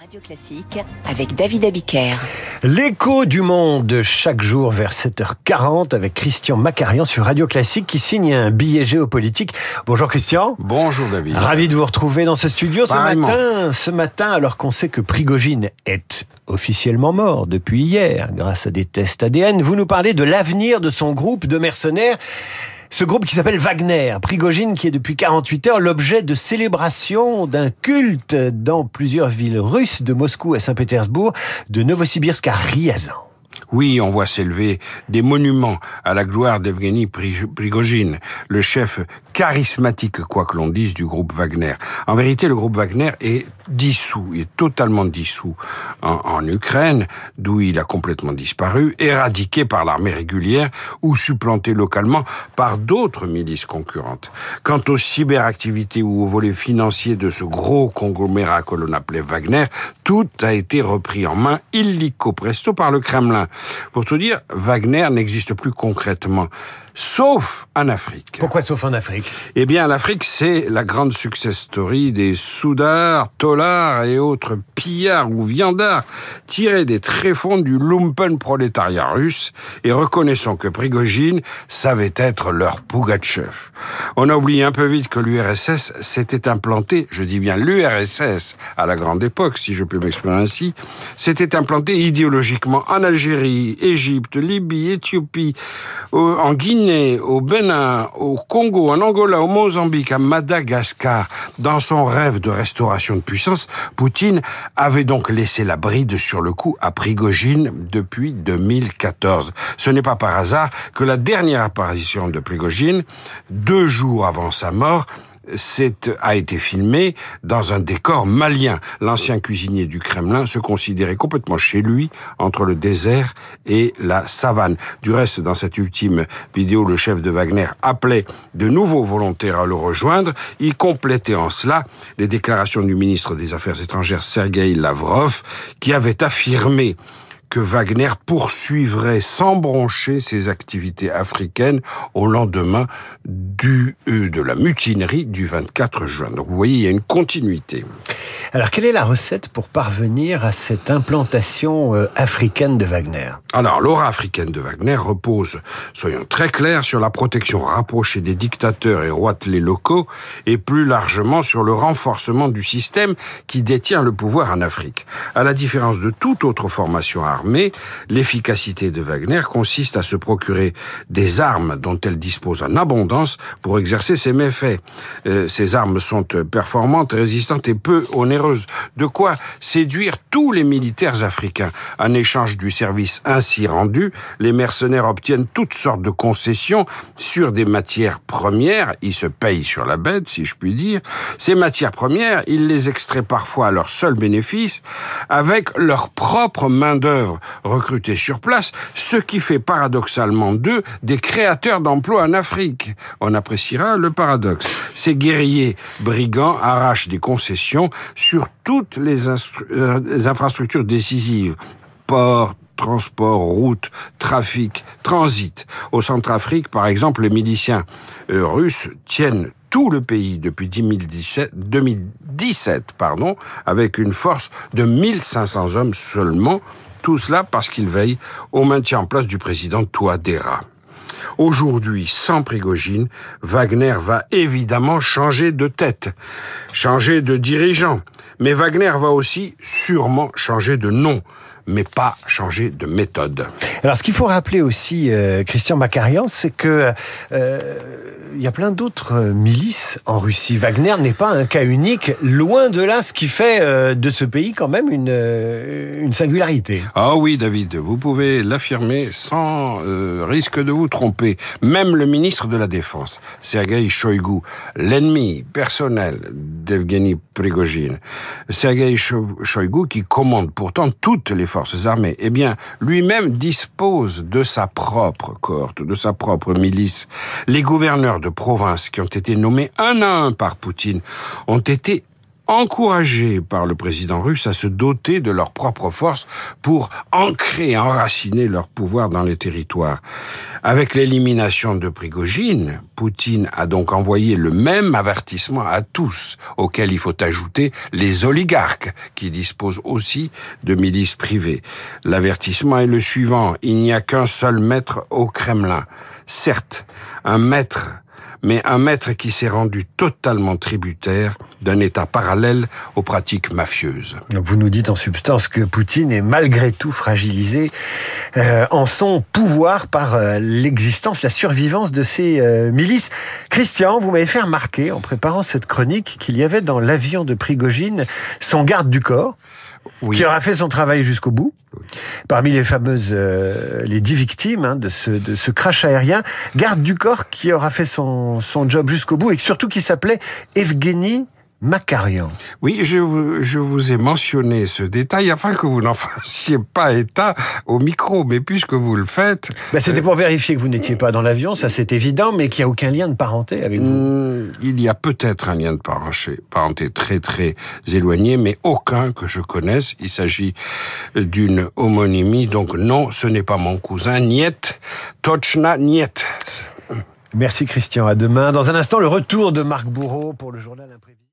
Radio Classique avec David Abiker. L'écho du monde chaque jour vers 7h40 avec Christian Macarian sur Radio Classique qui signe un billet géopolitique. Bonjour Christian. Bonjour David. Ravi de vous retrouver dans ce studio ce matin. Ce matin, alors qu'on sait que Prigogine est officiellement mort depuis hier grâce à des tests ADN, vous nous parlez de l'avenir de son groupe de mercenaires. Ce groupe qui s'appelle Wagner, Prigogine qui est depuis 48 heures l'objet de célébration d'un culte dans plusieurs villes russes, de Moscou à Saint-Pétersbourg, de Novosibirsk à Ryazan. Oui, on voit s'élever des monuments à la gloire d'Evgeny Pri- Prigogine, le chef charismatique, quoi que l'on dise, du groupe Wagner. En vérité, le groupe Wagner est dissous, est totalement dissous en, en Ukraine, d'où il a complètement disparu, éradiqué par l'armée régulière ou supplanté localement par d'autres milices concurrentes. Quant aux cyberactivités ou au volet financier de ce gros conglomérat que l'on appelait Wagner, tout a été repris en main illico presto par le Kremlin. Pour tout dire, Wagner n'existe plus concrètement, sauf en Afrique. Pourquoi sauf en Afrique? Eh bien, l'Afrique, c'est la grande success story des soudards, tolards et autres pillards ou viandards tirés des tréfonds du lumpen prolétariat russe et reconnaissons que Prigogine savait être leur Pougatchev. On a oublié un peu vite que l'URSS s'était implanté, je dis bien l'URSS, à la grande époque, si je peux m'exprimer ainsi, s'était implanté idéologiquement en Algérie, Égypte, Libye, Éthiopie, au- en Guinée, au Bénin, au Congo, en Angola, au Mozambique, à Madagascar. Dans son rêve de restauration de puissance, Poutine avait donc laissé la bride sur le coup à Prigogine depuis 2014. Ce n'est pas par hasard que la dernière apparition de Prigogine, deux jours avant sa mort, a été filmé dans un décor malien. L'ancien cuisinier du Kremlin se considérait complètement chez lui entre le désert et la savane. Du reste, dans cette ultime vidéo, le chef de Wagner appelait de nouveaux volontaires à le rejoindre. Il complétait en cela les déclarations du ministre des Affaires étrangères Sergei Lavrov, qui avait affirmé que Wagner poursuivrait sans broncher ses activités africaines au lendemain du, euh, de la mutinerie du 24 juin. Donc vous voyez, il y a une continuité. Alors, quelle est la recette pour parvenir à cette implantation euh, africaine de Wagner? Alors, l'aura africaine de Wagner repose, soyons très clairs, sur la protection rapprochée des dictateurs et roitelets locaux et plus largement sur le renforcement du système qui détient le pouvoir en Afrique. À la différence de toute autre formation armée, l'efficacité de Wagner consiste à se procurer des armes dont elle dispose en abondance pour exercer ses méfaits. Euh, ces armes sont performantes, résistantes et peu onéreuses. De quoi séduire tous les militaires africains. En échange du service ainsi rendu, les mercenaires obtiennent toutes sortes de concessions sur des matières premières. Ils se payent sur la bête, si je puis dire. Ces matières premières, ils les extraient parfois à leur seul bénéfice avec leur propre main-d'œuvre recrutée sur place, ce qui fait paradoxalement d'eux des créateurs d'emplois en Afrique. On appréciera le paradoxe. Ces guerriers brigands arrachent des concessions sur toutes les, euh, infrastructures décisives. Ports, transport, routes, trafic, transit. Au Centrafrique, par exemple, les miliciens euh, russes tiennent tout le pays depuis 2017, 2017 pardon, avec une force de 1500 hommes seulement. Tout cela parce qu'ils veillent au maintien en place du président Touadéra. Aujourd'hui, sans Prigogine, Wagner va évidemment changer de tête, changer de dirigeant. Mais Wagner va aussi sûrement changer de nom, mais pas changer de méthode. Alors, ce qu'il faut rappeler aussi, euh, Christian Macarian, c'est que euh, il y a plein d'autres euh, milices en Russie. Wagner n'est pas un cas unique, loin de là, ce qui fait euh, de ce pays quand même une, une singularité. Ah oui, David, vous pouvez l'affirmer sans risque de vous tromper. Même le ministre de la Défense, Sergei Shoigu, l'ennemi personnel d'Evgeny Prigogine, Sergei Sho- Shoigu qui commande pourtant toutes les forces armées, eh bien, lui-même dispose de sa propre cohorte, de sa propre milice. Les gouverneurs de province qui ont été nommés un à un par Poutine ont été encouragés par le président russe à se doter de leurs propres forces pour ancrer, enraciner leur pouvoir dans les territoires. Avec l'élimination de Prigogine, Poutine a donc envoyé le même avertissement à tous, auquel il faut ajouter les oligarques, qui disposent aussi de milices privées. L'avertissement est le suivant, il n'y a qu'un seul maître au Kremlin. Certes, un maître mais un maître qui s'est rendu totalement tributaire d'un État parallèle aux pratiques mafieuses. vous nous dites en substance que Poutine est malgré tout fragilisé euh, en son pouvoir par euh, l'existence, la survivance de ses euh, milices. Christian, vous m'avez fait remarquer en préparant cette chronique qu'il y avait dans l'avion de Prigogine son garde du corps qui aura fait son travail jusqu'au bout. Parmi les fameuses, euh, les dix victimes hein, de, ce, de ce crash aérien, garde du corps qui aura fait son, son job jusqu'au bout et surtout qui s'appelait Evgeny Macarian. Oui, je vous, je vous ai mentionné ce détail afin que vous n'en fassiez pas état au micro, mais puisque vous le faites... Ben, C'était pour vérifier que vous n'étiez pas dans l'avion, ça c'est évident, mais qu'il n'y a aucun lien de parenté avec vous. Hmm, il y a peut-être un lien de parenté, parenté très très éloigné, mais aucun que je connaisse. Il s'agit d'une homonymie, donc non, ce n'est pas mon cousin. Niet, Tochna Niet. Merci Christian, à demain. Dans un instant, le retour de Marc Bourreau pour le journal imprévu.